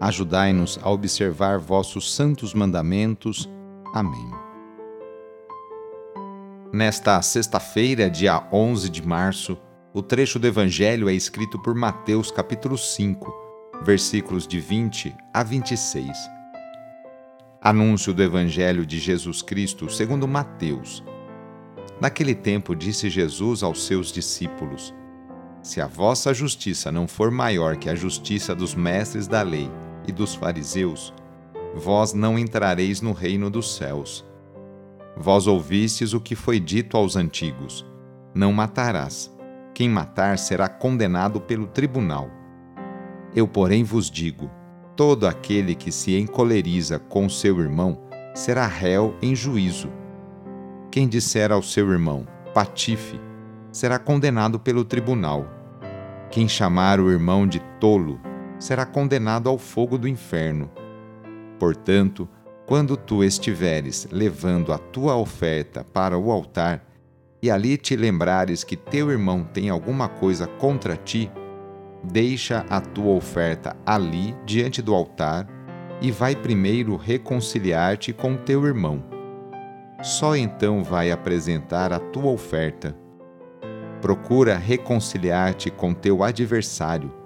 Ajudai-nos a observar vossos santos mandamentos. Amém. Nesta sexta-feira, dia 11 de março, o trecho do Evangelho é escrito por Mateus, capítulo 5, versículos de 20 a 26. Anúncio do Evangelho de Jesus Cristo segundo Mateus. Naquele tempo disse Jesus aos seus discípulos: Se a vossa justiça não for maior que a justiça dos mestres da lei, e dos fariseus, vós não entrareis no reino dos céus. Vós ouvistes o que foi dito aos antigos: Não matarás. Quem matar será condenado pelo tribunal. Eu, porém, vos digo: todo aquele que se encoleriza com seu irmão será réu em juízo. Quem disser ao seu irmão, patife, será condenado pelo tribunal. Quem chamar o irmão de tolo será condenado ao fogo do inferno. Portanto, quando tu estiveres levando a tua oferta para o altar, e ali te lembrares que teu irmão tem alguma coisa contra ti, deixa a tua oferta ali diante do altar e vai primeiro reconciliar-te com teu irmão. Só então vai apresentar a tua oferta. Procura reconciliar-te com teu adversário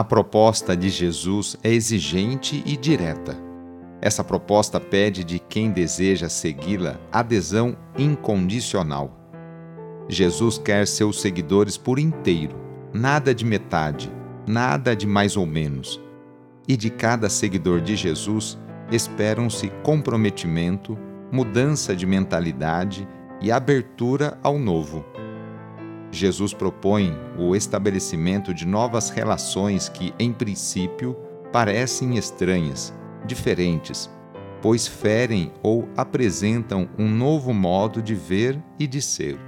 A proposta de Jesus é exigente e direta. Essa proposta pede de quem deseja segui-la adesão incondicional. Jesus quer seus seguidores por inteiro, nada de metade, nada de mais ou menos. E de cada seguidor de Jesus esperam-se comprometimento, mudança de mentalidade e abertura ao novo. Jesus propõe o estabelecimento de novas relações que, em princípio, parecem estranhas, diferentes, pois ferem ou apresentam um novo modo de ver e de ser.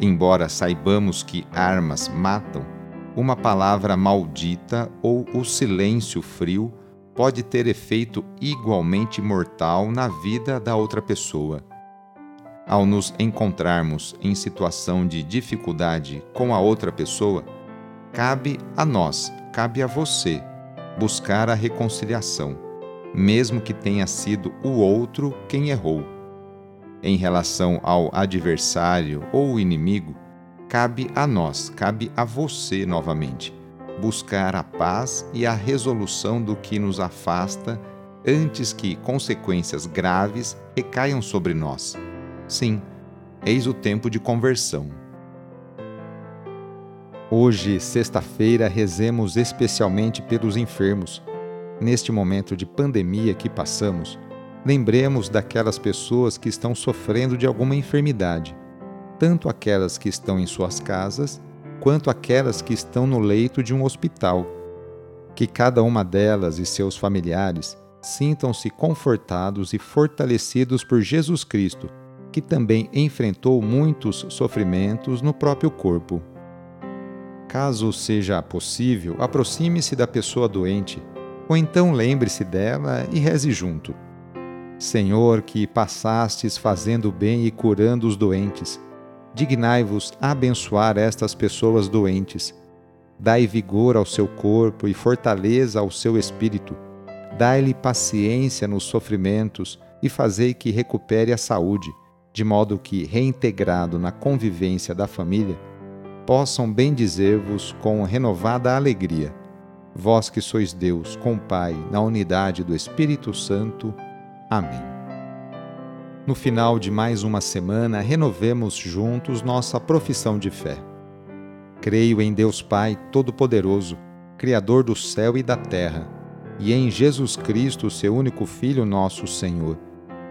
Embora saibamos que armas matam, uma palavra maldita ou o silêncio frio pode ter efeito igualmente mortal na vida da outra pessoa. Ao nos encontrarmos em situação de dificuldade com a outra pessoa, cabe a nós, cabe a você, buscar a reconciliação, mesmo que tenha sido o outro quem errou. Em relação ao adversário ou inimigo, cabe a nós, cabe a você novamente, buscar a paz e a resolução do que nos afasta antes que consequências graves recaiam sobre nós. Sim, eis o tempo de conversão. Hoje, sexta-feira, rezemos especialmente pelos enfermos. Neste momento de pandemia que passamos, lembremos daquelas pessoas que estão sofrendo de alguma enfermidade, tanto aquelas que estão em suas casas, quanto aquelas que estão no leito de um hospital. Que cada uma delas e seus familiares sintam-se confortados e fortalecidos por Jesus Cristo que também enfrentou muitos sofrimentos no próprio corpo. Caso seja possível, aproxime-se da pessoa doente, ou então lembre-se dela e reze junto. Senhor, que passastes fazendo bem e curando os doentes, dignai-vos abençoar estas pessoas doentes. Dai vigor ao seu corpo e fortaleza ao seu espírito. Dai-lhe paciência nos sofrimentos e fazei que recupere a saúde, de modo que, reintegrado na convivência da família, possam bendizer-vos com renovada alegria. Vós que sois Deus, com Pai, na unidade do Espírito Santo. Amém. No final de mais uma semana, renovemos juntos nossa profissão de fé. Creio em Deus Pai Todo-Poderoso, Criador do céu e da terra, e em Jesus Cristo, seu único Filho, nosso Senhor,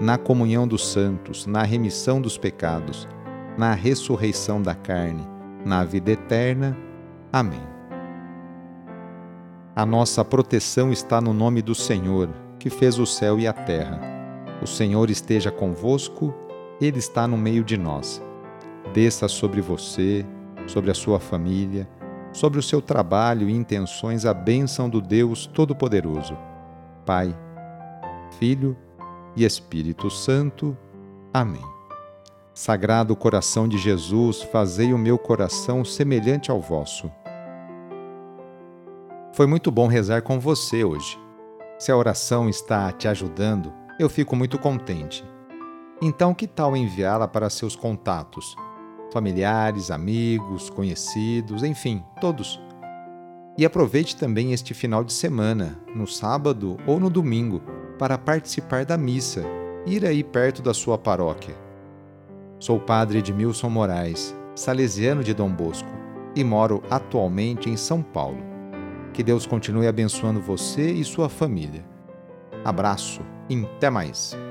na comunhão dos santos, na remissão dos pecados, na ressurreição da carne, na vida eterna. Amém. A nossa proteção está no nome do Senhor, que fez o céu e a terra. O Senhor esteja convosco ele está no meio de nós. Desça sobre você, sobre a sua família, sobre o seu trabalho e intenções a bênção do Deus Todo-Poderoso, Pai, Filho e Espírito Santo. Amém. Sagrado coração de Jesus, fazei o meu coração semelhante ao vosso. Foi muito bom rezar com você hoje. Se a oração está te ajudando, eu fico muito contente. Então, que tal enviá-la para seus contatos? Familiares, amigos, conhecidos, enfim, todos. E aproveite também este final de semana, no sábado ou no domingo, para participar da missa, ir aí perto da sua paróquia. Sou padre Edmilson Moraes, salesiano de Dom Bosco, e moro atualmente em São Paulo. Que Deus continue abençoando você e sua família. Abraço e até mais!